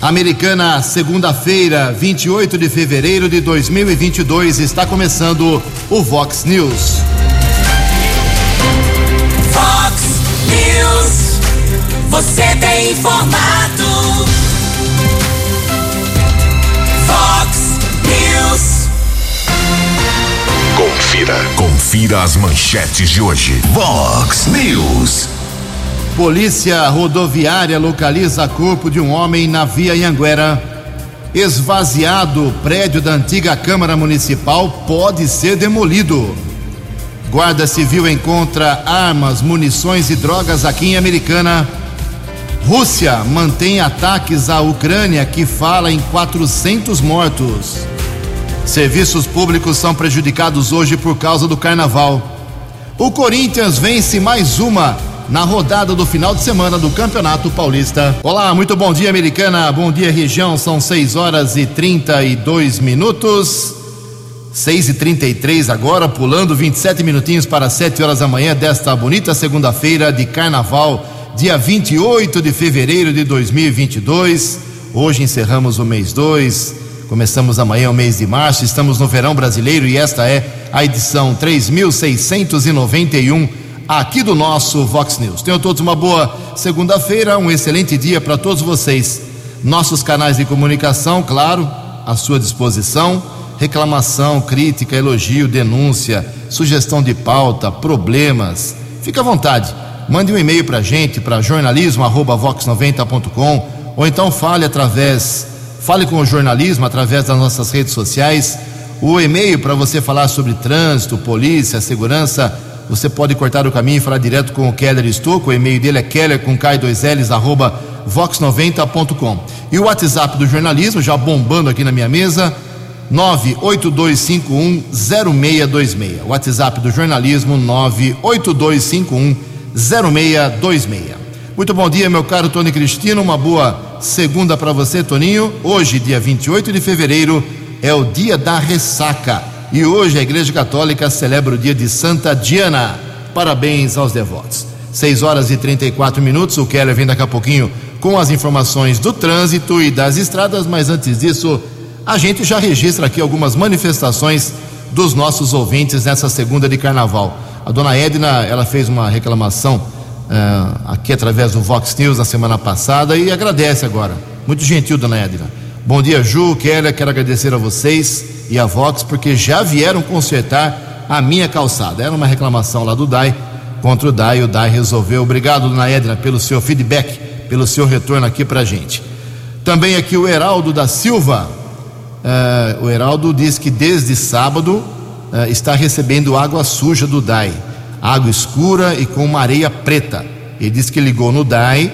Americana, segunda-feira, 28 de fevereiro de 2022, está começando o Vox News. Vox News, você tem informado. Vox News. Confira, confira as manchetes de hoje. Vox News. Polícia rodoviária localiza corpo de um homem na via Anhanguera. Esvaziado, prédio da antiga Câmara Municipal pode ser demolido. Guarda Civil encontra armas, munições e drogas aqui em Americana. Rússia mantém ataques à Ucrânia que fala em 400 mortos. Serviços públicos são prejudicados hoje por causa do carnaval. O Corinthians vence mais uma na rodada do final de semana do Campeonato Paulista. Olá, muito bom dia, Americana. Bom dia, região. São 6 horas e 32 minutos. 6 e 33 agora, pulando 27 minutinhos para 7 horas da manhã desta bonita segunda-feira de carnaval, dia 28 de fevereiro de 2022. Hoje encerramos o mês 2, começamos amanhã o mês de março, estamos no verão brasileiro e esta é a edição 3691 aqui do nosso Vox News. Tenham todos uma boa segunda-feira, um excelente dia para todos vocês. Nossos canais de comunicação, claro, à sua disposição. Reclamação, crítica, elogio, denúncia, sugestão de pauta, problemas. Fique à vontade. Mande um e-mail para a gente, para jornalismo@vox90.com, ou então fale através, fale com o jornalismo através das nossas redes sociais. O e-mail para você falar sobre trânsito, polícia, segurança você pode cortar o caminho e falar direto com o Keller Estouco. O e-mail dele é keller com K2Ls, arroba vox90.com. E o WhatsApp do jornalismo, já bombando aqui na minha mesa, 982510626. WhatsApp do jornalismo, 982510626. Muito bom dia, meu caro Tony Cristino. Uma boa segunda para você, Toninho. Hoje, dia 28 de fevereiro, é o dia da ressaca. E hoje a Igreja Católica celebra o dia de Santa Diana. Parabéns aos devotos. 6 horas e 34 minutos. O Keller vem daqui a pouquinho com as informações do trânsito e das estradas, mas antes disso, a gente já registra aqui algumas manifestações dos nossos ouvintes nessa segunda de carnaval. A dona Edna, ela fez uma reclamação uh, aqui através do Vox News na semana passada e agradece agora. Muito gentil, dona Edna. Bom dia, Ju, Keller, quero agradecer a vocês e a Vox, porque já vieram consertar a minha calçada. Era uma reclamação lá do DAI contra o DAI, o DAI resolveu. Obrigado, dona Edna, pelo seu feedback, pelo seu retorno aqui para gente. Também aqui o Heraldo da Silva. Uh, o Heraldo diz que desde sábado uh, está recebendo água suja do DAI, água escura e com uma areia preta. Ele disse que ligou no DAI,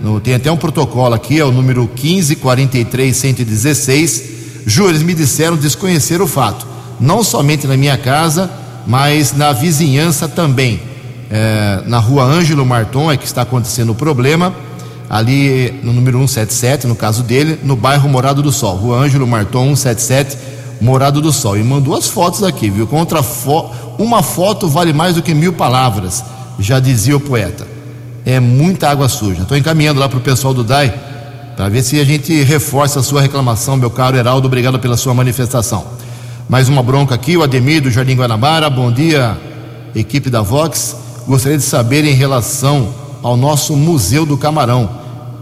no, tem até um protocolo aqui, é o número 1543116 Ju, eles me disseram desconhecer o fato, não somente na minha casa, mas na vizinhança também. É, na rua Ângelo Marton é que está acontecendo o problema, ali no número 177, no caso dele, no bairro Morado do Sol. Rua Ângelo Marton 177, Morado do Sol. E mandou as fotos aqui, viu? Contra fo uma foto vale mais do que mil palavras, já dizia o poeta. É muita água suja. Estou encaminhando lá para o pessoal do DAI para ver se a gente reforça a sua reclamação, meu caro Heraldo. Obrigado pela sua manifestação. Mais uma bronca aqui, o Ademir do Jardim Guanabara. Bom dia, equipe da Vox. Gostaria de saber em relação ao nosso Museu do Camarão.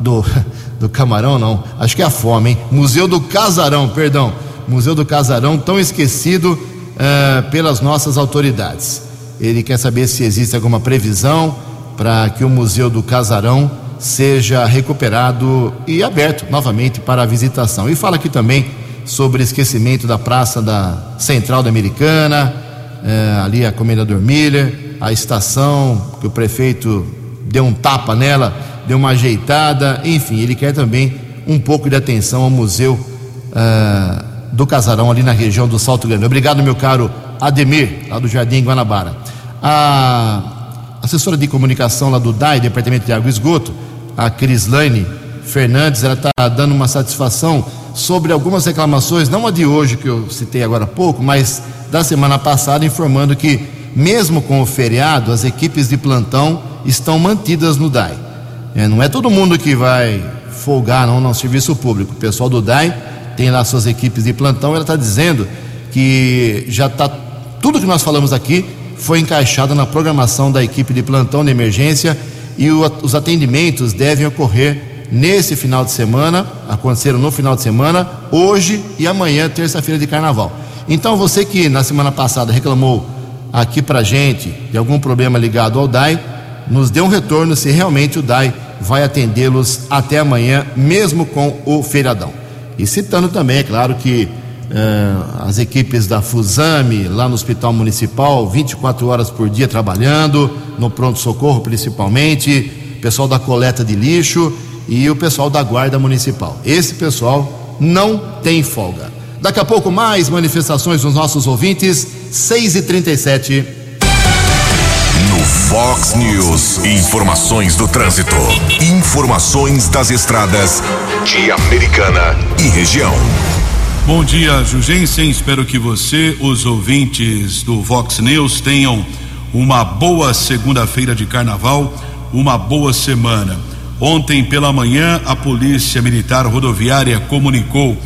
Do, do Camarão, não. Acho que é a fome, hein? Museu do Casarão, perdão. Museu do Casarão, tão esquecido uh, pelas nossas autoridades. Ele quer saber se existe alguma previsão para que o Museu do Casarão seja recuperado e aberto novamente para a visitação. E fala aqui também sobre esquecimento da praça da Central da Americana, é, ali a Comendador Miller, a estação que o prefeito deu um tapa nela, deu uma ajeitada, enfim, ele quer também um pouco de atenção ao Museu é, do Casarão ali na região do Salto Grande. Obrigado, meu caro Ademir, lá do Jardim Guanabara. A assessora de comunicação lá do DAI, Departamento de Água e Esgoto, a Crislaine Fernandes, ela está dando uma satisfação sobre algumas reclamações, não a de hoje que eu citei agora há pouco, mas da semana passada, informando que, mesmo com o feriado, as equipes de plantão estão mantidas no DAI. É, não é todo mundo que vai folgar não no serviço público. O pessoal do DAI tem lá suas equipes de plantão, ela está dizendo que já está tudo que nós falamos aqui foi encaixado na programação da equipe de plantão de emergência e o, os atendimentos devem ocorrer nesse final de semana, aconteceram no final de semana, hoje e amanhã, terça-feira de carnaval. Então você que na semana passada reclamou aqui pra gente de algum problema ligado ao DAI, nos dê um retorno se realmente o DAI vai atendê-los até amanhã, mesmo com o feriadão. E citando também, é claro que uh, as equipes da Fusame, lá no Hospital Municipal, 24 horas por dia trabalhando, no pronto-socorro principalmente, pessoal da coleta de lixo e o pessoal da Guarda Municipal. Esse pessoal não tem folga. Daqui a pouco mais manifestações dos nossos ouvintes, 6 e 37 No Fox News, informações do trânsito. Informações das estradas de Americana e região. Bom dia, Jugensen. Espero que você, os ouvintes do Vox News, tenham uma boa segunda-feira de carnaval, uma boa semana. Ontem pela manhã, a Polícia Militar Rodoviária comunicou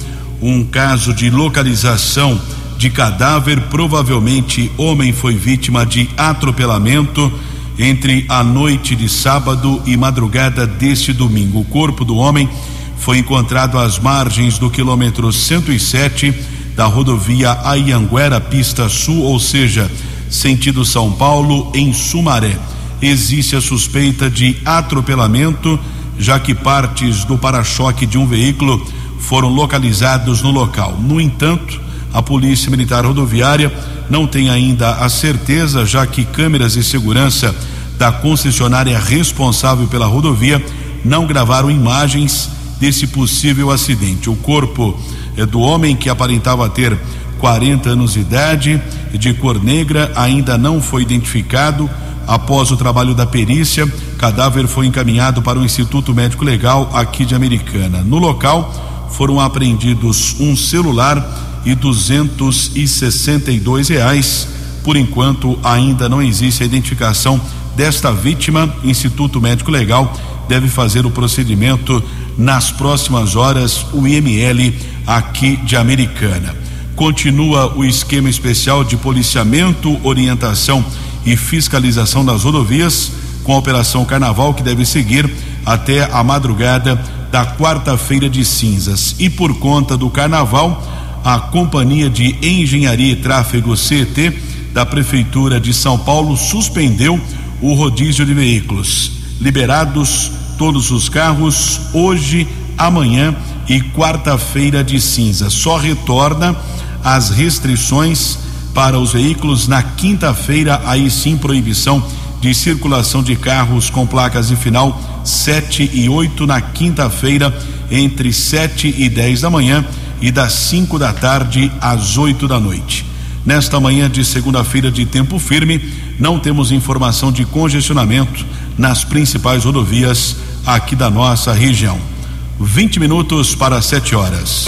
um caso de localização de cadáver. Provavelmente, homem foi vítima de atropelamento entre a noite de sábado e madrugada deste domingo. O corpo do homem foi encontrado às margens do quilômetro 107 da rodovia Ayanguera, pista sul, ou seja, sentido São Paulo, em Sumaré. Existe a suspeita de atropelamento, já que partes do para-choque de um veículo foram localizados no local. No entanto, a Polícia Militar Rodoviária não tem ainda a certeza, já que câmeras de segurança da concessionária responsável pela rodovia não gravaram imagens desse possível acidente. O corpo é do homem que aparentava ter 40 anos de idade, de cor negra, ainda não foi identificado. Após o trabalho da perícia, cadáver foi encaminhado para o Instituto Médico Legal aqui de Americana. No local foram apreendidos um celular e 262 reais. Por enquanto, ainda não existe a identificação desta vítima. Instituto Médico Legal deve fazer o procedimento nas próximas horas, o IML aqui de Americana. Continua o esquema especial de policiamento, orientação e fiscalização das rodovias, com a Operação Carnaval, que deve seguir até a madrugada da quarta-feira de cinzas. E por conta do Carnaval, a Companhia de Engenharia e Tráfego CET da Prefeitura de São Paulo suspendeu o rodízio de veículos. Liberados todos os carros hoje, amanhã e quarta-feira de cinza. Só retorna as restrições para os veículos na quinta-feira, aí sim proibição de circulação de carros com placas de final 7 e 8 na quinta-feira, entre 7 e 10 da manhã e das 5 da tarde às 8 da noite. Nesta manhã de segunda-feira de tempo firme, não temos informação de congestionamento nas principais rodovias aqui da nossa região. 20 minutos para 7 horas.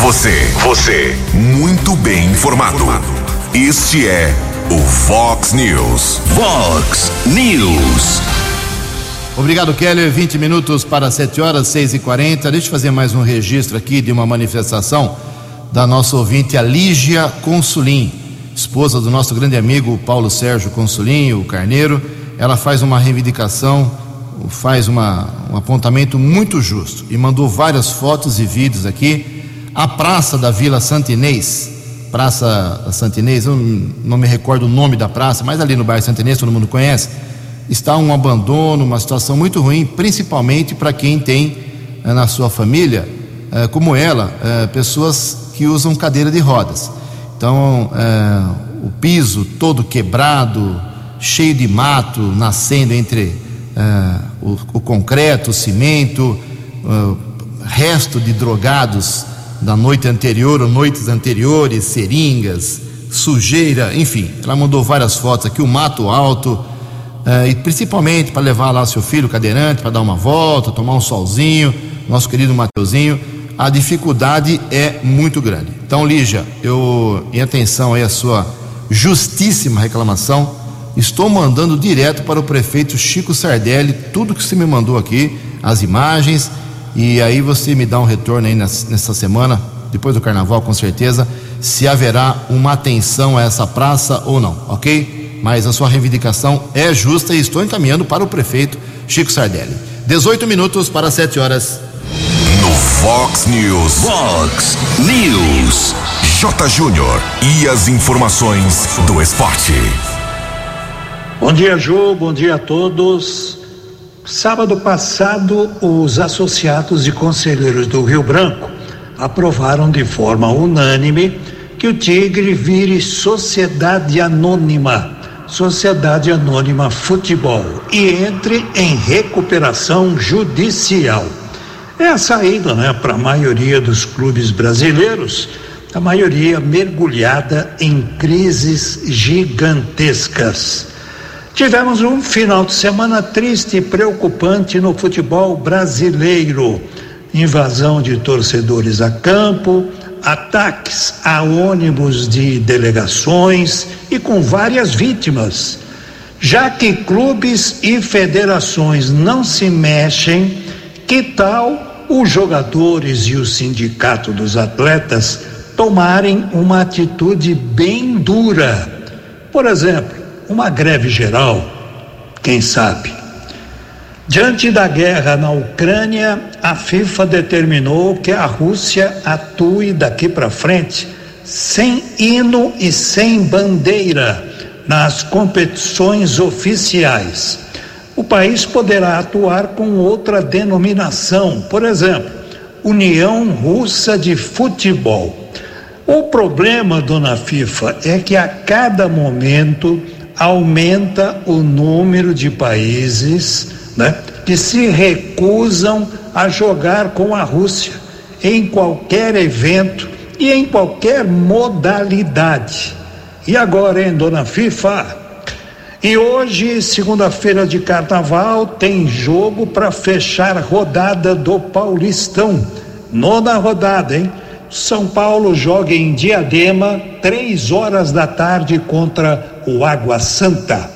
Você, você, muito bem informado. Este é o Fox News. Fox News. Obrigado, Keller. 20 minutos para 7 horas, 6 e 40 Deixa eu fazer mais um registro aqui de uma manifestação da nossa ouvinte, a Lígia Consulim, esposa do nosso grande amigo Paulo Sérgio Consulim, o Carneiro. Ela faz uma reivindicação, faz uma, um apontamento muito justo e mandou várias fotos e vídeos aqui. A praça da Vila Santinês, Praça Santinês, eu não me recordo o nome da praça, mas ali no bairro Santinês, todo mundo conhece, está um abandono, uma situação muito ruim, principalmente para quem tem eh, na sua família, eh, como ela, eh, pessoas que usam cadeira de rodas. Então, o piso todo quebrado, cheio de mato nascendo entre o, o, concreto, o cimento, resto de drogados da noite anterior ou noites anteriores, seringas, sujeira, enfim. Ela mandou várias fotos aqui, o mato alto, eh, e principalmente para levar lá seu filho cadeirante para dar uma volta, tomar um solzinho, nosso querido Mateuzinho. A dificuldade é muito grande. Então, Lígia, eu, em atenção aí à sua justíssima reclamação, estou mandando direto para o prefeito Chico Sardelli tudo que você me mandou aqui, as imagens E aí você me dá um retorno aí nessa, nessa semana, depois do carnaval, com certeza, se haverá uma atenção a essa praça ou não, ok? Mas a sua reivindicação é justa e estou encaminhando para o prefeito Chico Sardelli. 18 minutos para 7 horas. No Fox News. Fox News. J. Júnior. E as informações do esporte. Bom dia, Ju. Bom dia a todos. Sábado passado, os associados e conselheiros do Rio Branco aprovaram de forma unânime que o Tigre vire sociedade anônima, Sociedade Anônima Futebol, e entre em recuperação judicial. É a saída, né, para a maioria dos clubes brasileiros, a maioria mergulhada em crises gigantescas. Tivemos um final de semana triste e preocupante no futebol brasileiro. Invasão de torcedores a campo, ataques a ônibus de delegações e com várias vítimas. Já que clubes e federações não se mexem, que tal os jogadores e o sindicato dos atletas tomarem uma atitude bem dura? Por exemplo, uma greve geral, quem sabe? Diante da guerra na Ucrânia, a FIFA determinou que a Rússia atue daqui para frente sem hino e sem bandeira nas competições oficiais. O país poderá atuar com outra denominação, por exemplo, União Russa de Futebol. O problema, dona FIFA, é que a cada momento aumenta o número de países né, que se recusam a jogar com a Rússia em qualquer evento e em qualquer modalidade. E agora, hein, dona FIFA? E hoje, segunda-feira de carnaval, tem jogo para fechar rodada do Paulistão. Nona rodada, hein? São Paulo joga em Diadema, três horas da tarde contra o Água Santa.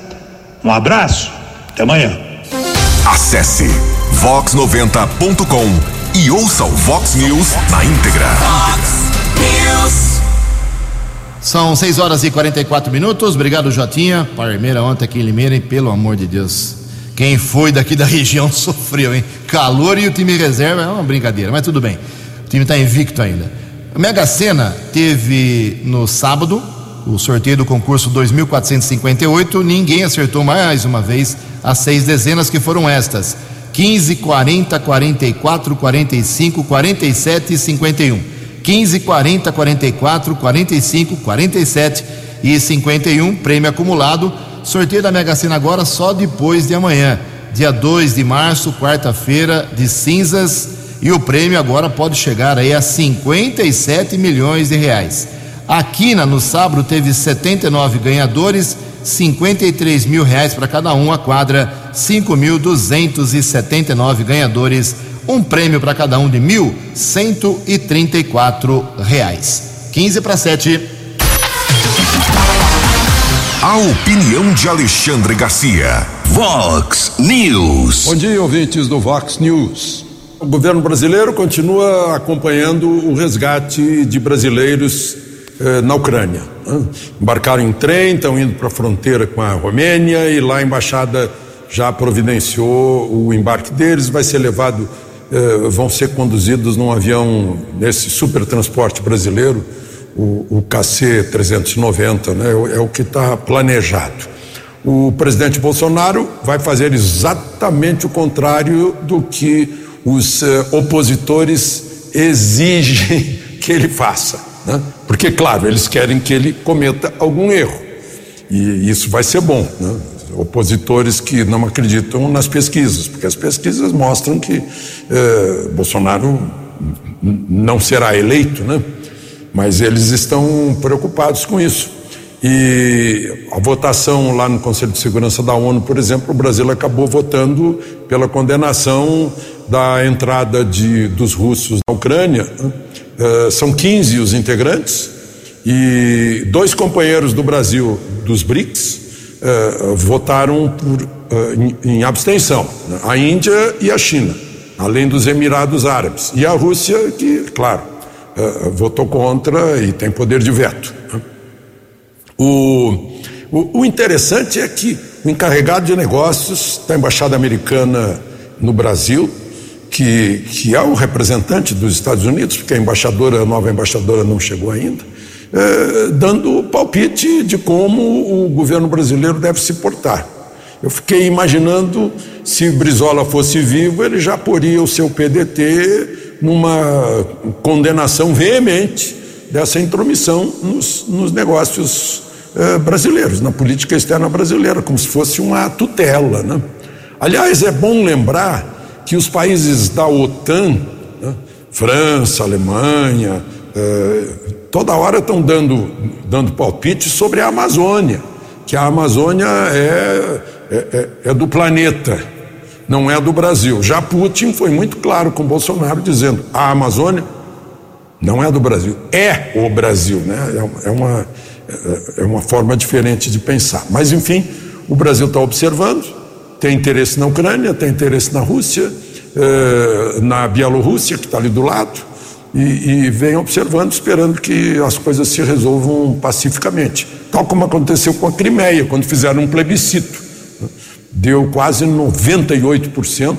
Um abraço, até amanhã. Acesse vox90.com e ouça o Vox News na íntegra. Fox News. São 6 horas e 44 minutos. Obrigado, Jotinha. Parmeira ontem aqui em Limeira, e pelo amor de Deus. Quem foi daqui da região sofreu, hein? Calor e o time reserva é uma brincadeira, mas tudo bem. O time está invicto ainda. A Mega Sena teve no sábado o sorteio do concurso 2458. Ninguém acertou mais uma vez as seis dezenas que foram estas: 15, 40, 44, 45, 47 e 51. 15, 40, 44, 45, 47 e 51. Prêmio acumulado. Sorteio da Mega Sena agora só depois de amanhã, dia 2 de março, quarta-feira, de cinzas. E o prêmio agora pode chegar aí a 57 milhões de reais. A Quina, no sábado, teve 79 ganhadores, 53 mil reais para cada um. A quadra, 5.279 ganhadores, um prêmio para cada um de 1.134 reais. 15 para 7. A opinião de Alexandre Garcia. Vox News. Bom dia, ouvintes do Vox News. O governo brasileiro continua acompanhando o resgate de brasileiros eh, na Ucrânia. Né? Embarcaram em trem, estão indo para a fronteira com a Romênia e lá a embaixada já providenciou o embarque deles, vai ser levado, eh, vão ser conduzidos num avião nesse super transporte brasileiro, o, o KC-390, né? é o que está planejado. O presidente Bolsonaro vai fazer exatamente o contrário do que os eh, opositores exigem que ele faça. Né? Porque, claro, eles querem que ele cometa algum erro. E isso vai ser bom. Né? Opositores que não acreditam nas pesquisas, porque as pesquisas mostram que eh, Bolsonaro não será eleito, né? mas eles estão preocupados com isso. E a votação lá no Conselho de Segurança da ONU, por exemplo, o Brasil acabou votando pela condenação da entrada de, dos russos na Ucrânia. Né? São 15 os integrantes e dois companheiros do Brasil, dos BRICS, uh, votaram por, uh, em, em, abstenção, né? a Índia e a China. além dos Emirados Árabes. E a Rússia, que, claro, votou contra e tem poder de veto. Né? O, o, o interessante é que o encarregado de negócios da Embaixada Americana no Brasil, que, que é o representante dos Estados Unidos, porque a embaixadora, a nova embaixadora não chegou ainda, é, dando palpite de como o governo brasileiro deve se portar. Eu fiquei imaginando se Brizola fosse vivo, ele já poria o seu PDT numa condenação veemente dessa intromissão nos, nos negócios eh, brasileiros, na política externa brasileira, como se fosse uma tutela. Né? Aliás, é bom lembrar que os países da OTAN, né, França, Alemanha, eh, toda hora estão dando, dando palpite sobre a Amazônia, que a Amazônia é, é, é, é do planeta, não é do Brasil. Já Putin foi muito claro com Bolsonaro dizendo: a Amazônia não é do Brasil, é o Brasil, né? É, é uma, é uma forma diferente de pensar. Mas, enfim, o Brasil está observando, tem interesse na Ucrânia, tem interesse na Rússia, eh, na Bielorrússia, que está ali do lado, e, e vem observando, esperando que as coisas se resolvam pacificamente. Tal como aconteceu com a Crimeia, quando fizeram um plebiscito. Deu quase 98%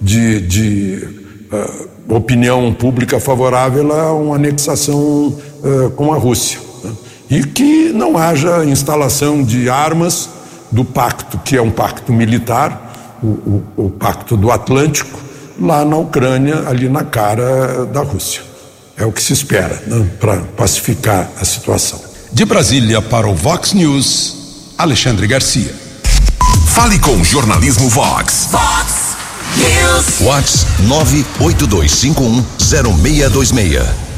de, de uh, opinião pública favorável a uma anexação uh, com a Rússia. Né? E que não haja instalação de armas do pacto, que é um pacto militar, o, o, o pacto do Atlântico, lá na Ucrânia, ali na cara da Rússia. É o que se espera né, para pacificar a situação. De Brasília para o Vox News, Alexandre Garcia. Fale com o jornalismo Vox. Vox News. Vox 982510626.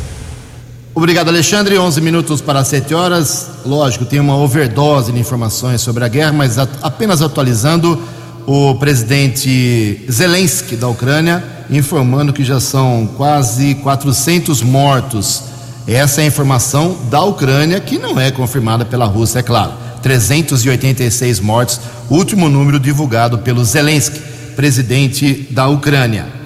Obrigado, Alexandre. 11 minutos para 7 horas. Lógico, tem uma overdose de informações sobre a guerra, mas apenas atualizando o presidente Zelensky da Ucrânia informando que já são quase 400 mortos. Essa é a informação da Ucrânia, que não é confirmada pela Rússia, é claro. 386 mortos, último número divulgado pelo Zelensky, presidente da Ucrânia.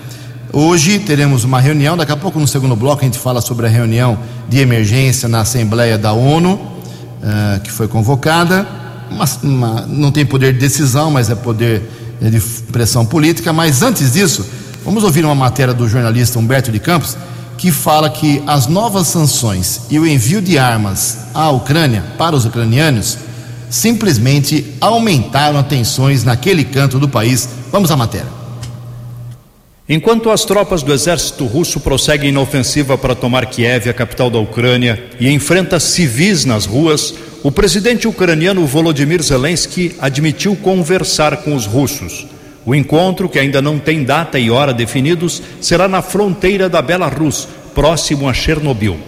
Hoje teremos uma reunião, daqui a pouco no segundo bloco a gente fala sobre a reunião de emergência na Assembleia da ONU, uh, que foi convocada uma, uma, não tem poder de decisão, mas é poder de pressão política. Mas antes disso, vamos ouvir uma matéria do jornalista Humberto de Campos, que fala que as novas sanções e o envio de armas à Ucrânia para os ucranianos simplesmente aumentaram as tensões naquele canto do país. Vamos à matéria. Enquanto as tropas do exército russo prosseguem na ofensiva para tomar Kiev, a capital da Ucrânia, e enfrenta civis nas ruas, o presidente ucraniano Volodymyr Zelensky admitiu conversar com os russos. O encontro, que ainda não tem data e hora definidos, será na fronteira da Belarus, próximo a Chernobyl.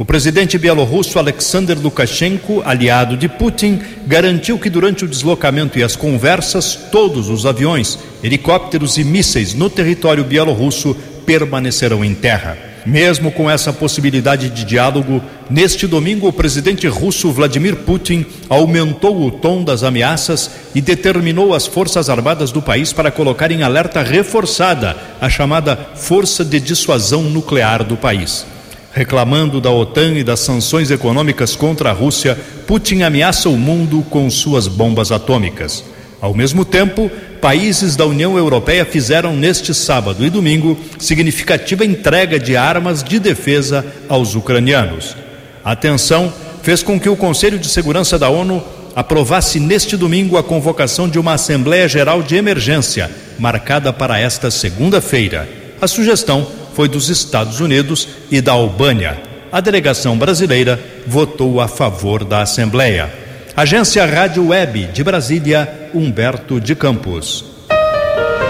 O presidente bielorrusso Alexander Lukashenko, aliado de Putin, garantiu que durante o deslocamento e as conversas, todos os aviões, helicópteros e mísseis no território bielorrusso permanecerão em terra. Mesmo com essa possibilidade de diálogo, neste domingo o presidente russo Vladimir Putin aumentou o tom das ameaças e determinou as Forças Armadas do país para colocar em alerta reforçada a chamada Força de Dissuasão Nuclear do país. Reclamando da OTAN e das sanções econômicas contra a Rússia, Putin ameaça o mundo com suas bombas atômicas. Ao mesmo tempo, países da União Europeia fizeram neste sábado e domingo significativa entrega de armas de defesa aos ucranianos. A tensão fez com que o Conselho de Segurança da ONU aprovasse neste domingo a convocação de uma Assembleia Geral de Emergência, marcada para esta segunda-feira. A sugestão foi dos Estados Unidos e da Albânia. A delegação brasileira votou a favor da Assembleia. Agência Rádio Web de Brasília, Humberto de Campos.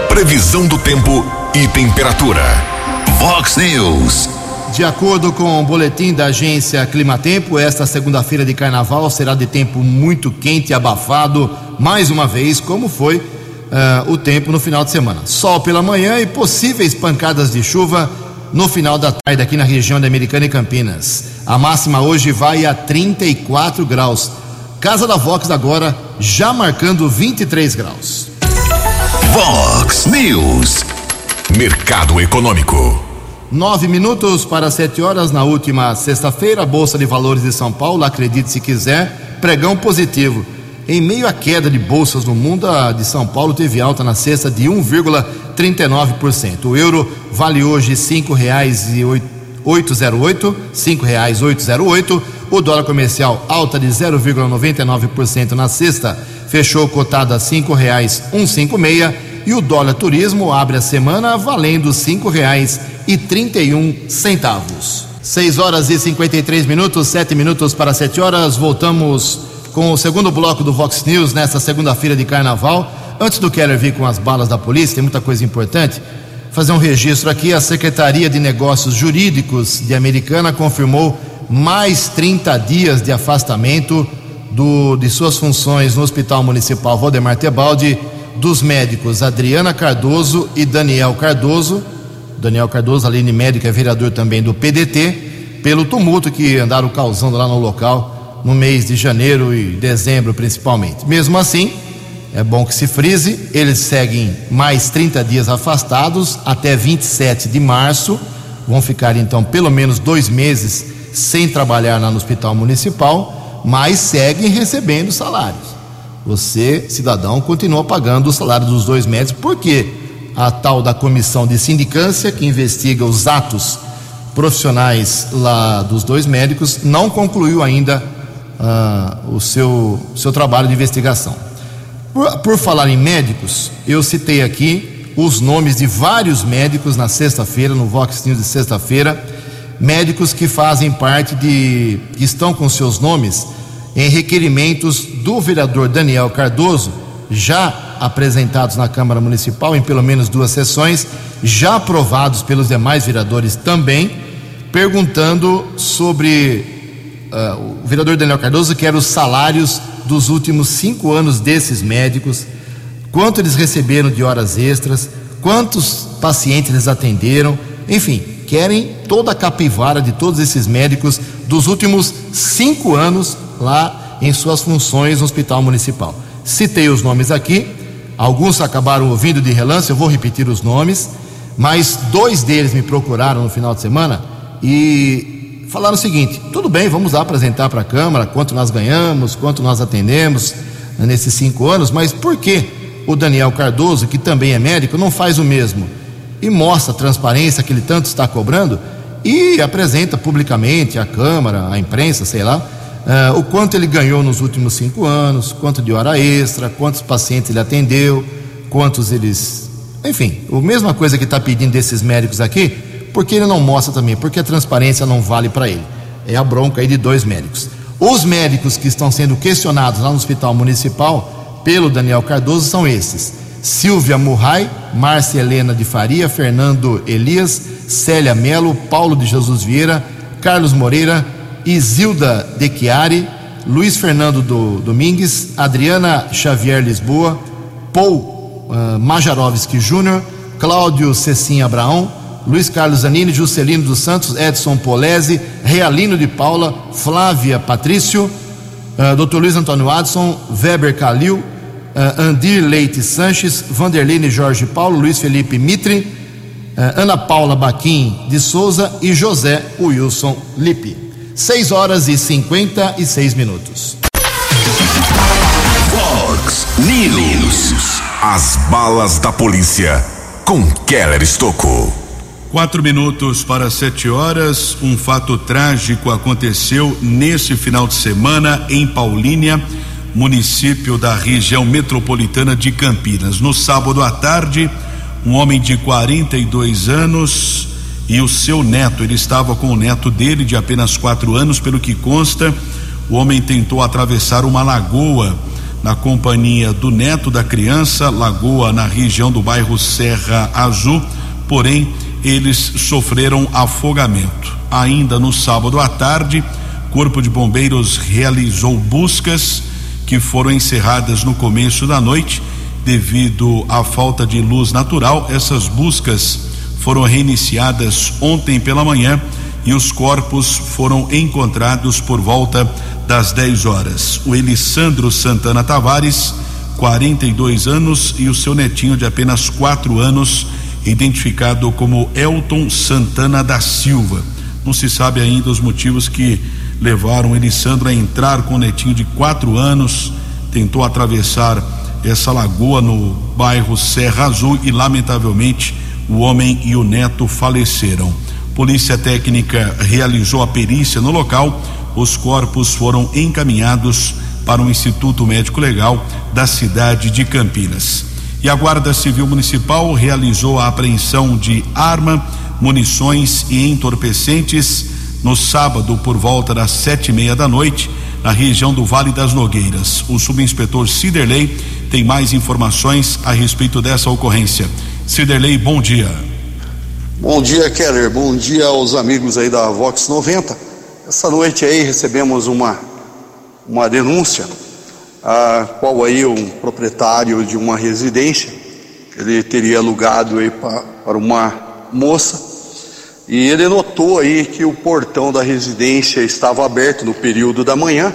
Previsão do tempo e temperatura. Vox News. De acordo com o boletim da agência Climatempo, esta segunda-feira de carnaval será de tempo muito quente e abafado, mais uma vez, como foi uh, o tempo no final de semana. Sol pela manhã e possíveis pancadas de chuva no final da tarde aqui na região da Americana e Campinas. A máxima hoje vai a 34 graus. Casa da Vox agora já marcando 23 graus. Vox News. Mercado Econômico. Nove minutos para sete horas na última sexta-feira, a Bolsa de Valores de São Paulo, acredite se quiser, pregão positivo. Em meio à queda de bolsas no mundo, a de São Paulo teve alta na sexta de 1,39%. O euro vale hoje R$ 5,808, cinco reais 808. O dólar comercial alta de 0,99% na sexta, fechou cotado a cinco reais 156 e o dólar turismo abre a semana valendo um centavos. 6 horas e 53 minutos, sete minutos para sete horas. Voltamos com o segundo bloco do Vox News nesta segunda-feira de carnaval. Antes do Keller vir com as balas da polícia, tem muita coisa importante. Fazer um registro aqui: a Secretaria de Negócios Jurídicos de Americana confirmou mais 30 dias de afastamento do, de suas funções no Hospital Municipal Valdemar Tebaldi dos médicos Adriana Cardoso e Daniel Cardoso. Daniel Cardoso, além de médico, é vereador também do PDT, pelo tumulto que andaram causando lá no local no mês de janeiro e dezembro, principalmente. Mesmo assim, é bom que se frise, eles seguem mais 30 dias afastados até 27 de março. Vão ficar então pelo menos dois meses sem trabalhar lá no hospital municipal, mas seguem recebendo salários. Você, cidadão, continua pagando o salário dos dois médicos, porque a tal da comissão de sindicância, que investiga os atos profissionais lá dos dois médicos, não concluiu ainda uh, o seu, seu trabalho de investigação. Por, por falar em médicos, eu citei aqui os nomes de vários médicos na sexta-feira, no Vox News de sexta-feira, médicos que fazem parte de. que estão com seus nomes em requerimentos do vereador Daniel Cardoso, já apresentados na Câmara Municipal em pelo menos duas sessões, já aprovados pelos demais vereadores também, perguntando sobre uh, o vereador Daniel Cardoso quer os salários dos últimos cinco anos desses médicos, quanto eles receberam de horas extras, quantos pacientes eles atenderam, enfim, querem toda a capivara de todos esses médicos dos últimos cinco anos lá em suas funções no Hospital Municipal. Citei os nomes aqui, alguns acabaram ouvindo de relance, eu vou repetir os nomes, mas dois deles me procuraram no final de semana e falaram o seguinte: tudo bem, vamos lá apresentar para a Câmara quanto nós ganhamos, quanto nós atendemos nesses cinco anos, mas por que o Daniel Cardoso, que também é médico, não faz o mesmo? E mostra a transparência que ele tanto está cobrando e apresenta publicamente à Câmara, à imprensa, sei lá, uh, o quanto ele ganhou nos últimos cinco anos, quanto de hora extra, quantos pacientes ele atendeu, quantos eles. Enfim, a mesma coisa que está pedindo desses médicos aqui, porque ele não mostra também, porque a transparência não vale para ele. É a bronca aí de dois médicos. Os médicos que estão sendo questionados lá no Hospital Municipal pelo Daniel Cardoso são esses: Silvia Murray, Márcia Helena de Faria, Fernando Elias, Célia Melo, Paulo de Jesus Vieira, Carlos Moreira, Isilda De Chiari, Luiz Fernando do, Domingues, Adriana Xavier Lisboa, Paul uh, Majarovski Júnior, Cláudio Cecim Abraão, Luiz Carlos Zanini, Juscelino dos Santos, Edson Polese, Realino de Paula, Flávia Patrício, uh, Dr. Luiz Antônio Adson, Weber Calil, uh, Andir Leite Sanches, Vanderlene Jorge Paulo, Luiz Felipe Mitre, uh, Ana Paula Baquim de Souza e José Wilson Lippe. 6 horas e 56 minutos. Fox News. As balas da polícia com Keller Estocou. Quatro minutos para sete horas. Um fato trágico aconteceu nesse final de semana em Paulínia, município da região metropolitana de Campinas. No sábado à tarde, um homem de 42 anos e o seu neto. Ele estava com o neto dele, de apenas quatro anos, pelo que consta. O homem tentou atravessar uma lagoa na companhia do neto da criança, lagoa na região do bairro Serra Azul, porém eles sofreram afogamento. Ainda no sábado à tarde, Corpo de Bombeiros realizou buscas que foram encerradas no começo da noite devido à falta de luz natural. Essas buscas foram reiniciadas ontem pela manhã e os corpos foram encontrados por volta das 10 horas. O Elisandro Santana Tavares, 42 anos, e o seu netinho de apenas 4 anos, identificado como Elton Santana da Silva. Não se sabe ainda os motivos que levaram Elisandro a entrar com o netinho de quatro anos, tentou atravessar essa lagoa no bairro Serra Azul e, lamentavelmente, o homem e o neto faleceram. Polícia Técnica realizou a perícia no local. Os corpos foram encaminhados para o Instituto Médico Legal da cidade de Campinas. E a Guarda Civil Municipal realizou a apreensão de arma, munições e entorpecentes no sábado por volta das sete e meia da noite na região do Vale das Nogueiras. O subinspetor Ciderley tem mais informações a respeito dessa ocorrência. Ciderley, bom dia. Bom dia, Keller. Bom dia aos amigos aí da Vox 90. Essa noite aí recebemos uma, uma denúncia, a qual aí um proprietário de uma residência, ele teria alugado aí para uma moça, e ele notou aí que o portão da residência estava aberto no período da manhã,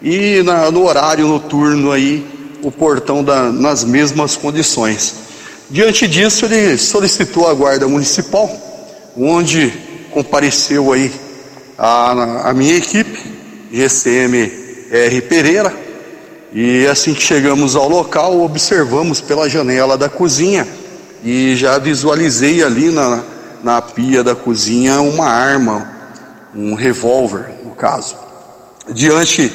e na, no horário noturno aí, o portão da, nas mesmas condições. Diante disso, ele solicitou a guarda municipal, onde compareceu aí a, a minha equipe, GCM R. Pereira, e assim que chegamos ao local, observamos pela janela da cozinha e já visualizei ali na, na pia da cozinha uma arma, um revólver, no caso. Diante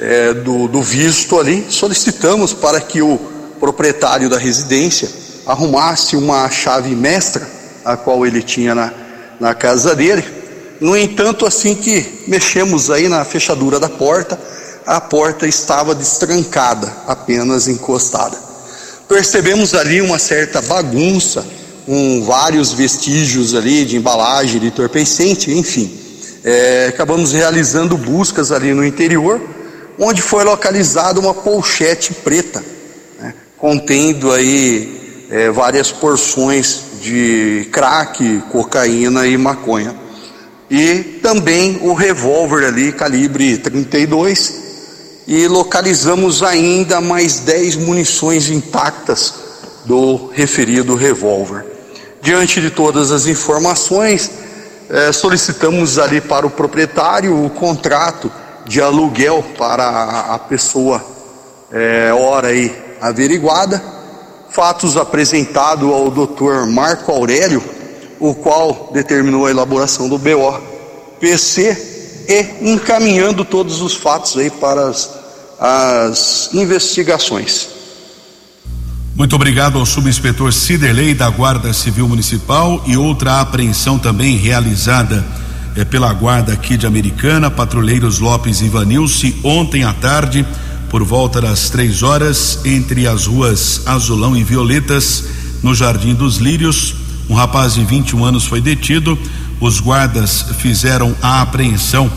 é, do, do visto ali, solicitamos para que o proprietário da residência arrumasse uma chave mestra, a qual ele tinha na, na casa dele. No entanto, assim que mexemos aí na fechadura da porta, a porta estava destrancada, apenas encostada. Percebemos ali uma certa bagunça, com vários vestígios ali de embalagem, de entorpecente, enfim. É, acabamos realizando buscas ali no interior, onde foi localizada uma polchete preta, né, contendo aí é, várias porções de crack, cocaína e maconha. E também o revólver ali, calibre 32, e localizamos ainda mais 10 munições intactas do referido revólver. Diante de todas as informações, eh, solicitamos ali para o proprietário o contrato de aluguel para a, pessoa eh, hora aí averiguada fatos apresentados ao Dr. Marco Aurélio, o qual determinou a elaboração do BO PC e encaminhando todos os fatos aí para as, as investigações. Muito obrigado ao subinspetor Ciderley da Guarda Civil Municipal e outra apreensão também realizada é, pela Guarda aqui de Americana, patrulheiros Lopes e Vanilce, ontem à tarde por volta das três horas, entre as ruas Azulão e Violetas, no Jardim dos Lírios. Um rapaz de 21 anos foi detido. Os guardas fizeram a apreensão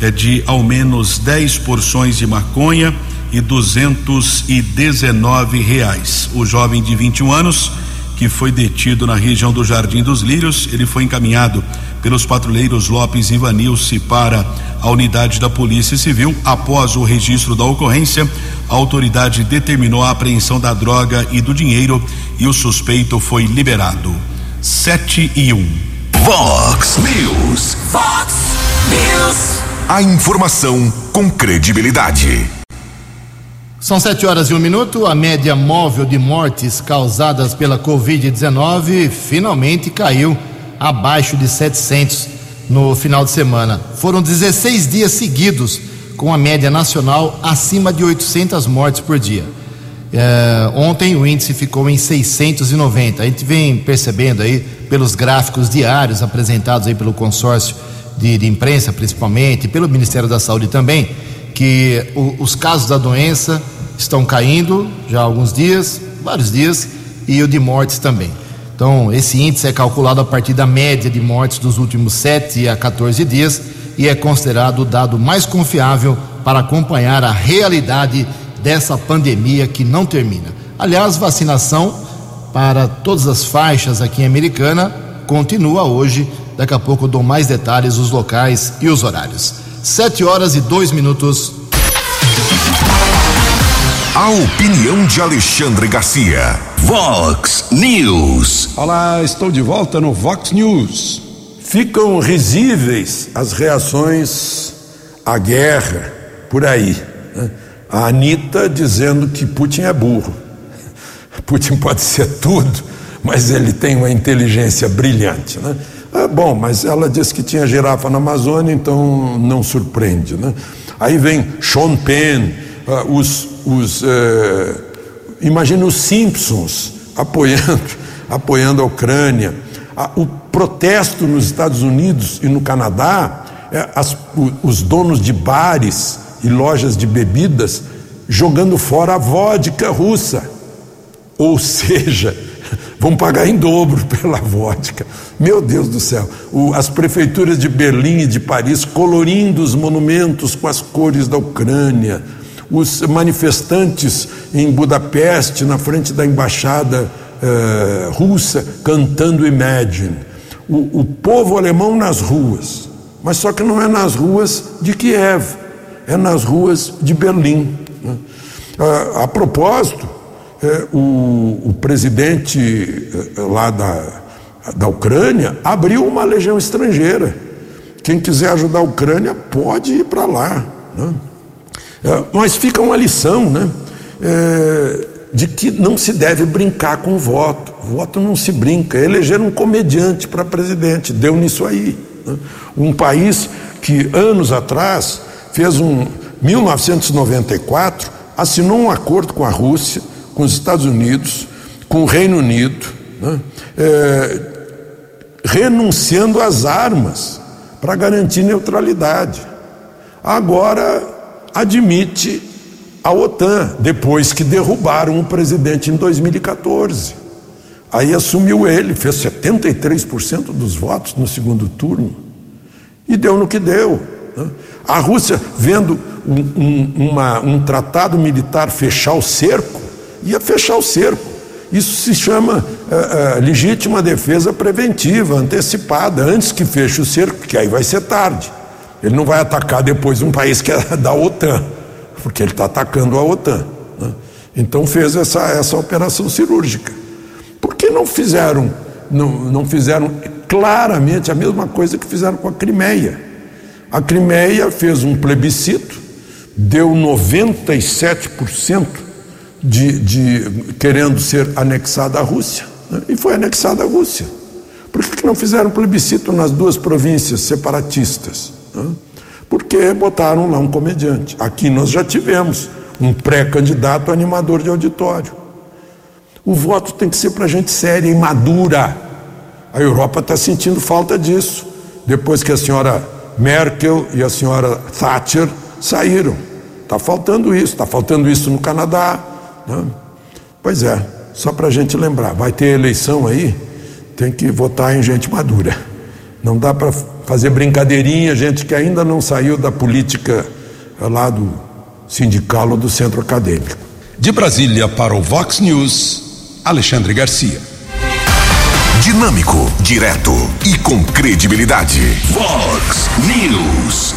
é, de ao menos 10 porções de maconha e 219 reais. O jovem de 21 anos, que foi detido na região do Jardim dos Lírios, ele foi encaminhado pelos patrulheiros Lopes e Vanilce para a unidade da Polícia Civil. Após o registro da ocorrência, a autoridade determinou a apreensão da droga e do dinheiro e o suspeito foi liberado. 7 e 1. Um. Vox News. Vox News. A informação com credibilidade. São sete horas e um minuto. A média móvel de mortes causadas pela Covid-19 finalmente caiu abaixo de 700 no final de semana. Foram 16 dias seguidos com a média nacional acima de 800 mortes por dia. É, ontem o índice ficou em 690. A gente vem percebendo aí pelos gráficos diários apresentados aí pelo consórcio de, de imprensa, principalmente, pelo Ministério da Saúde também, que o, os casos da doença estão caindo já há alguns dias, vários dias, e o de mortes também. Então, esse índice é calculado a partir da média de mortes dos últimos 7 a 14 dias e é considerado o dado mais confiável para acompanhar a realidade dessa pandemia que não termina. Aliás, vacinação para todas as faixas aqui em Americana continua hoje. Daqui a pouco eu dou mais detalhes, os locais e os horários. 7 horas e 2 minutos. A opinião de Alexandre Garcia. Vox News. Olá, estou de volta no Vox News. Ficam risíveis as reações à guerra por aí. Né? A Anitta dizendo que Putin é burro. Putin pode ser tudo, mas ele tem uma inteligência brilhante. Né? É bom, mas ela disse que tinha girafa na Amazônia, então não surpreende. Né? Aí vem Sean Penn, uh, os, os uh, imagine os Simpsons apoiando, apoiando a Ucrânia. Uh, o protesto nos Estados Unidos e no Canadá, é, as, os donos de bares e lojas de bebidas jogando fora a vodka russa. Ou seja, vão pagar em dobro pela vodka. Meu Deus do céu. O, as prefeituras de Berlim e de Paris colorindo os monumentos com as cores da Ucrânia. Os manifestantes em Budapeste, na frente da embaixada eh, russa, cantando Imagine. O, o povo alemão nas ruas. Mas só que não é nas ruas de Kiev, é nas ruas de Berlim. Né? Ah, a propósito, é, o, o, presidente é, lá da, da Ucrânia abriu uma legião estrangeira. Quem quiser ajudar a Ucrânia pode ir para lá. Né? É, mas fica uma lição né? É, de que não se deve brincar com o voto. Voto não se brinca. Eleger um comediante para presidente, deu nisso aí. Né? Um país que anos atrás fez um 1994 assinou um acordo com a Rússia com os Estados Unidos, com o Reino Unido, né? é, renunciando às armas para garantir neutralidade. Agora admite a OTAN, depois que derrubaram o presidente em 2014. Aí assumiu ele, fez 73% dos votos no segundo turno. E deu no que deu. Né? A Rússia, vendo um, um, uma, um tratado militar fechar o cerco, ia fechar o cerco. Isso se chama uh, uh, legítima defesa preventiva, antecipada, antes que feche o cerco, que aí vai ser tarde. Ele não vai atacar depois um país que é da OTAN, porque ele está atacando a OTAN. Né? Então fez essa, essa operação cirúrgica. Por que não fizeram, não, não fizeram claramente a mesma coisa que fizeram com a Crimeia? A Crimeia fez um plebiscito, deu 97% de, de querendo ser anexada à Rússia. Né? E foi anexada à Rússia. Por que, que não fizeram plebiscito nas duas províncias separatistas? Né? Porque botaram lá um comediante. Aqui nós já tivemos um pré-candidato animador de auditório. O voto tem que ser para gente séria e madura. A Europa está sentindo falta disso. Depois que a senhora Merkel e a senhora Thatcher saíram. Está faltando isso, está faltando isso no Canadá? Pois é, só para a gente lembrar, vai ter eleição aí, tem que votar em gente madura. Não dá para fazer brincadeirinha, gente que ainda não saiu da política lá do sindical ou do centro acadêmico. De Brasília para o Vox News, Alexandre Garcia. Dinâmico, direto e com credibilidade. Vox News.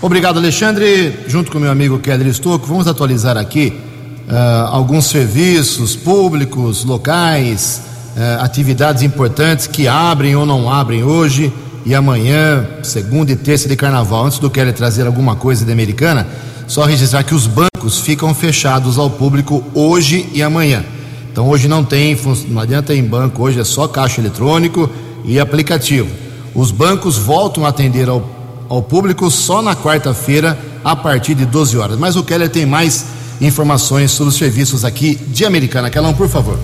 Obrigado, Alexandre. Junto com meu amigo Kedri Stocco, vamos atualizar aqui uh, alguns serviços públicos, locais, uh, atividades importantes que abrem ou não abrem hoje e amanhã, segunda e terça de carnaval. Antes do Kelly trazer alguma coisa de americana, só registrar que os bancos ficam fechados ao público hoje e amanhã. Então hoje não tem, não adianta ir em banco, hoje é só caixa eletrônico e aplicativo. Os bancos voltam a atender ao, ao público só na quarta-feira, a partir de 12 horas. Mas o Keller tem mais informações sobre os serviços aqui de Americana. Kelão, por favor.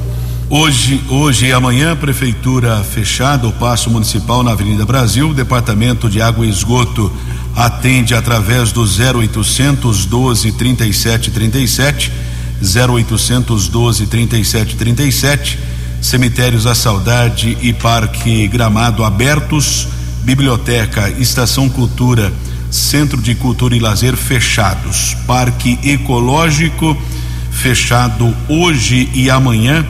Hoje, hoje e amanhã, prefeitura fechada, o passo municipal na Avenida Brasil, Departamento de Água e Esgoto atende através do 0800 12 37 37, 0800 12 37 37, cemitérios da Saudade e Parque Gramado abertos, biblioteca, estação cultura Centro de Cultura e Lazer fechados. Parque Ecológico fechado hoje e amanhã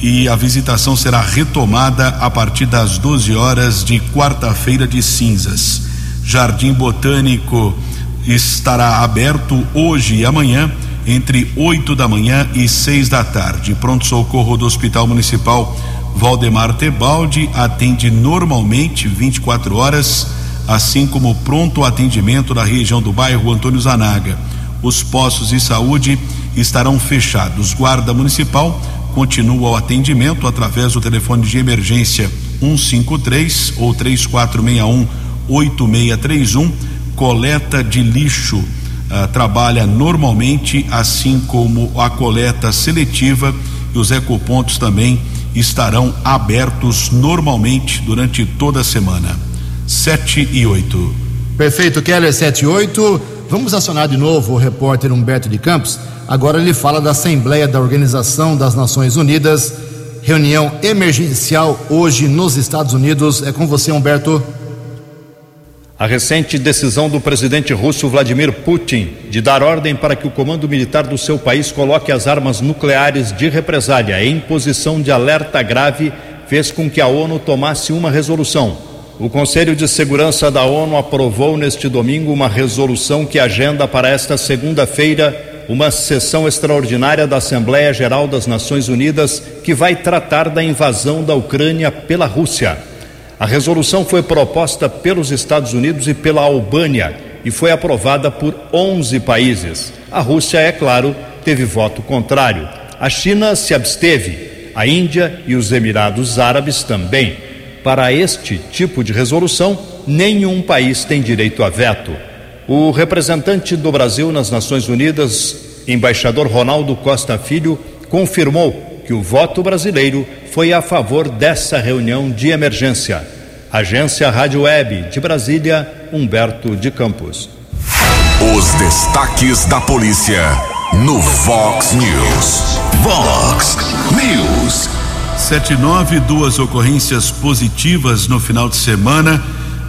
e a visitação será retomada a partir das 12 horas de quarta-feira de cinzas. Jardim Botânico estará aberto hoje e amanhã entre 8 da manhã e 6 da tarde. Pronto-socorro do Hospital Municipal Valdemar Tebaldi atende normalmente 24 horas, assim como pronto atendimento da região do bairro Antônio Zanaga. Os postos de saúde estarão fechados. Guarda Municipal continua o atendimento através do telefone de emergência 153 ou 3461 8631. Coleta de lixo uh, trabalha normalmente, assim como a coleta seletiva e os ecopontos também estarão abertos normalmente durante toda a semana. 7 e 8. Perfeito, Keller 7 e 8. Vamos acionar de novo o repórter Humberto de Campos. Agora ele fala da Assembleia da Organização das Nações Unidas, reunião emergencial hoje nos Estados Unidos. É com você, Humberto. A recente decisão do presidente russo Vladimir Putin de dar ordem para que o comando militar do seu país coloque as armas nucleares de represália em posição de alerta grave fez com que a ONU tomasse uma resolução. O Conselho de Segurança da ONU aprovou neste domingo uma resolução que agenda para esta segunda-feira uma sessão extraordinária da Assembleia Geral das Nações Unidas que vai tratar da invasão da Ucrânia pela Rússia. A resolução foi proposta pelos Estados Unidos e pela Albânia e foi aprovada por 11 países. A Rússia, é claro, teve voto contrário. A China se absteve, a Índia e os Emirados Árabes também. Para este tipo de resolução, nenhum país tem direito a veto. O representante do Brasil nas Nações Unidas, embaixador Ronaldo Costa Filho, confirmou que o voto brasileiro foi a favor dessa reunião de emergência. Agência Rádio Web de Brasília, Humberto de Campos. Os destaques da polícia no Vox News. Vox News. 79, duas ocorrências positivas no final de semana,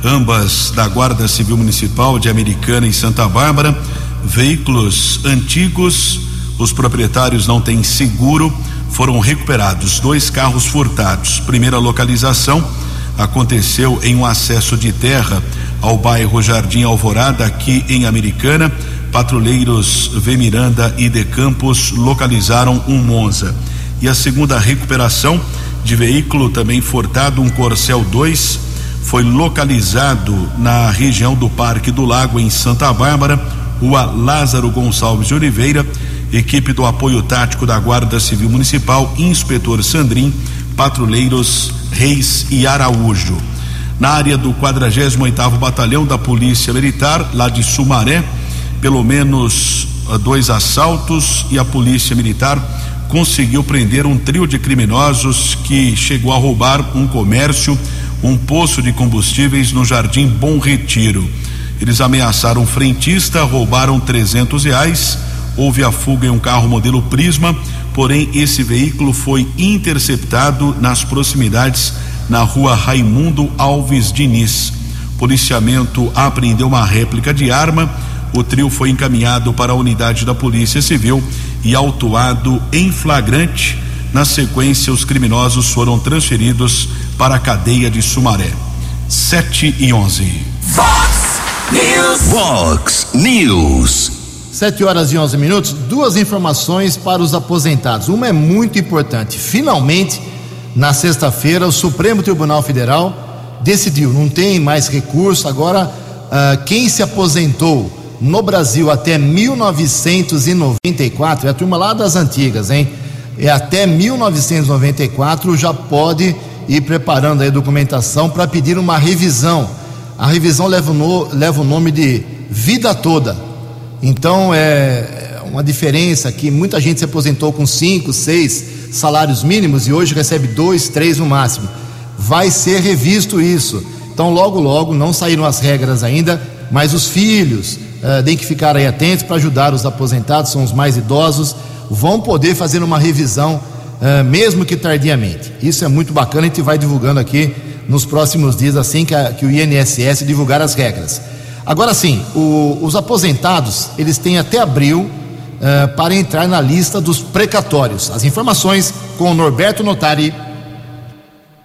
ambas da Guarda Civil Municipal de Americana e Santa Bárbara. Veículos antigos, os proprietários não têm seguro foram recuperados dois carros furtados. Primeira localização aconteceu em um acesso de terra ao bairro Jardim Alvorada, aqui em Americana. Patrulheiros V Miranda e De Campos localizaram um Monza. E a segunda recuperação de veículo também furtado, um Corcel 2, foi localizado na região do Parque do Lago, em Santa Bárbara, rua Lázaro Gonçalves de Oliveira equipe do apoio tático da Guarda Civil Municipal, inspetor Sandrin, patrulheiros Reis e Araújo. Na área do 48º Batalhão da Polícia Militar, lá de Sumaré, pelo menos uh, dois assaltos e a Polícia Militar conseguiu prender um trio de criminosos que chegou a roubar um comércio, um poço de combustíveis no Jardim Bom Retiro. Eles ameaçaram um frentista, roubaram trezentos reais houve a fuga em um carro modelo Prisma, porém esse veículo foi interceptado nas proximidades na rua Raimundo Alves Diniz. Policiamento apreendeu uma réplica de arma. O trio foi encaminhado para a unidade da Polícia Civil e autuado em flagrante. Na sequência, os criminosos foram transferidos para a cadeia de Sumaré. 7 e 11. Fox News. Vox News. Sete horas e 11 minutos. Duas informações para os aposentados. Uma é muito importante. Finalmente, na sexta-feira, o Supremo Tribunal Federal decidiu, não tem mais recurso. Agora, uh, quem se aposentou no Brasil até 1994, é a turma lá das antigas, hein? É até 1994 já pode ir preparando a documentação para pedir uma revisão. A revisão leva no, leva o nome de vida toda então é uma diferença que muita gente se aposentou com cinco, seis salários mínimos e hoje recebe dois, três no máximo. Vai ser revisto isso. Então logo, logo, não saíram as regras ainda, mas os filhos uh, têm que ficar aí atentos para ajudar os aposentados, são os mais idosos, vão poder fazer uma revisão, uh, mesmo que tardiamente. Isso é muito bacana, a gente vai divulgando aqui nos próximos dias, assim que, a, que o INSS divulgar as regras. Agora sim, o, os aposentados eles têm até abril uh, para entrar na lista dos precatórios. As informações com o Norberto Notari.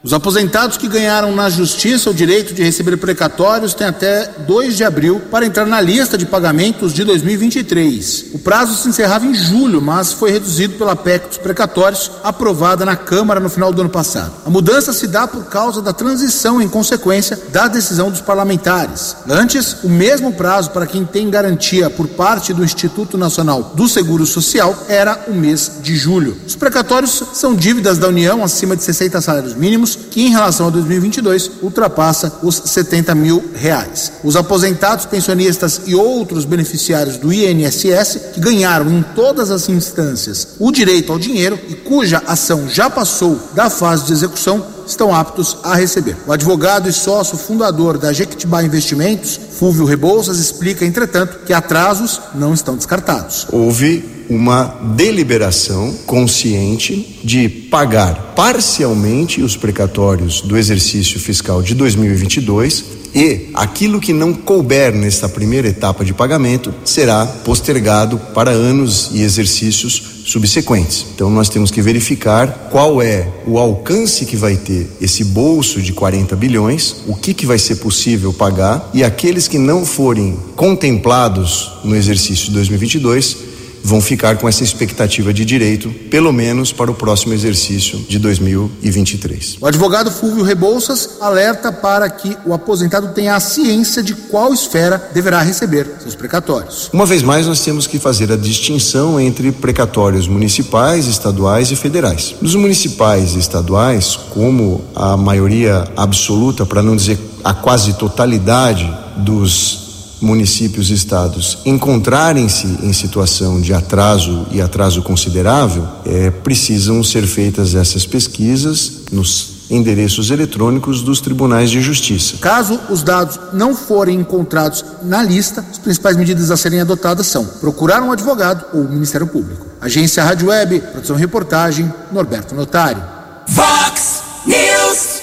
Os aposentados que ganharam na justiça o direito de receber precatórios têm até 2 de abril para entrar na lista de pagamentos de 2023. O prazo se encerrava em julho, mas foi reduzido pela PEC dos precatórios, aprovada na Câmara no final do ano passado. A mudança se dá por causa da transição em consequência da decisão dos parlamentares. Antes, o mesmo prazo para quem tem garantia por parte do Instituto Nacional do Seguro Social era o mês de julho. Os precatórios são dívidas da União acima de 60 salários mínimos que em relação a 2022 ultrapassa os 70 mil reais. Os aposentados, pensionistas e outros beneficiários do INSS que ganharam em todas as instâncias o direito ao dinheiro e cuja ação já passou da fase de execução estão aptos a receber. O advogado e sócio fundador da Jequitibá Investimentos, Fúvio Rebouças, explica, entretanto, que atrasos não estão descartados. Houve uma deliberação consciente de pagar parcialmente os precatórios do exercício fiscal de 2022 e aquilo que não couber nesta primeira etapa de pagamento será postergado para anos e exercícios subsequentes. Então nós temos que verificar qual é o alcance que vai ter esse bolso de 40 bilhões, o que que vai ser possível pagar e aqueles que não forem contemplados no exercício de 2022 vão ficar com essa expectativa de direito, pelo menos para o próximo exercício de 2023. O advogado Fulvio Rebouças alerta para que o aposentado tenha a ciência de qual esfera deverá receber seus precatórios. Uma vez mais, nós temos que fazer a distinção entre precatórios municipais, estaduais e federais. Nos municipais e estaduais, como a maioria absoluta, para não dizer a quase totalidade dos municípios e estados encontrarem-se em situação de atraso e atraso considerável, é, precisam ser feitas essas pesquisas nos endereços eletrônicos dos tribunais de justiça. Caso os dados não forem encontrados na lista, as principais medidas a serem adotadas são procurar um advogado ou o Ministério Público. Agência Rádio Web, produção e reportagem, Norberto Notário. Vox News.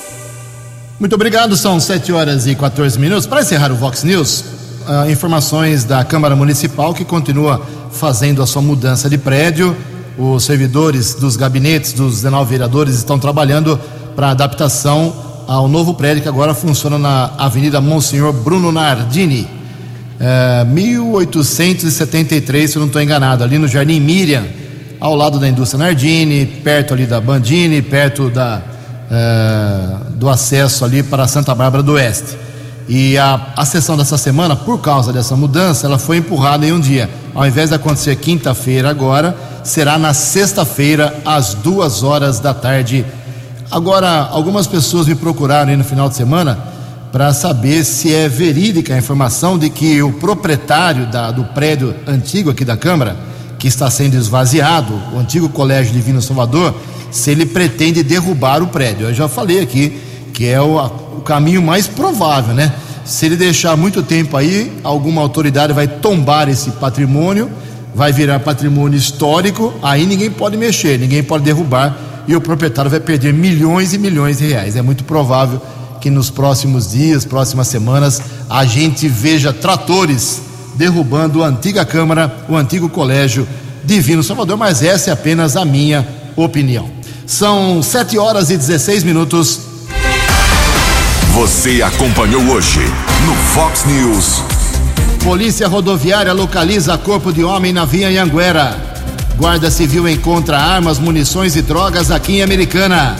Muito obrigado, são 7 horas e 14 minutos. Para encerrar o Vox News, uh, informações da Câmara Municipal que continua fazendo a sua mudança de prédio. Os servidores dos gabinetes dos 19 vereadores estão trabalhando para adaptação ao novo prédio que agora funciona na Avenida Monsenhor Bruno Nardini, é, 1873, se eu não estou enganado, ali no Jardim Miriam, ao lado da indústria Nardini, perto ali da Bandini, perto da, é, do acesso ali para Santa Bárbara do Oeste. E a, a sessão dessa semana, por causa dessa mudança, ela foi empurrada em um dia. Ao invés de acontecer quinta-feira agora, será na sexta-feira, às duas horas da tarde. Agora, algumas pessoas me procuraram aí no final de semana para saber se é verídica a informação de que o proprietário da, do prédio antigo aqui da Câmara, que está sendo esvaziado, o antigo Colégio Divino Salvador, se ele pretende derrubar o prédio. Eu já falei aqui que é o, o caminho mais provável, né? Se ele deixar muito tempo aí, alguma autoridade vai tombar esse patrimônio, vai virar patrimônio histórico, aí ninguém pode mexer, ninguém pode derrubar e o proprietário vai perder milhões e milhões de reais. É muito provável que nos próximos dias, próximas semanas, a gente veja tratores derrubando a antiga Câmara, o antigo Colégio Divino Salvador, mas essa é apenas a minha opinião. São 7 horas e 16 minutos. Você acompanhou hoje no Fox News. Polícia Rodoviária localiza corpo de homem na via Anhanguera. Guarda Civil encontra armas, munições e drogas aqui em Americana.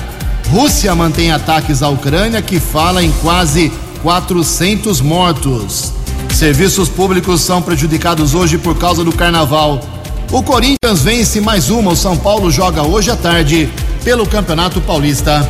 Rússia mantém ataques à Ucrânia que fala em quase 400 mortos. Serviços públicos são prejudicados hoje por causa do carnaval. O Corinthians vence mais uma. O São Paulo joga hoje à tarde pelo Campeonato Paulista.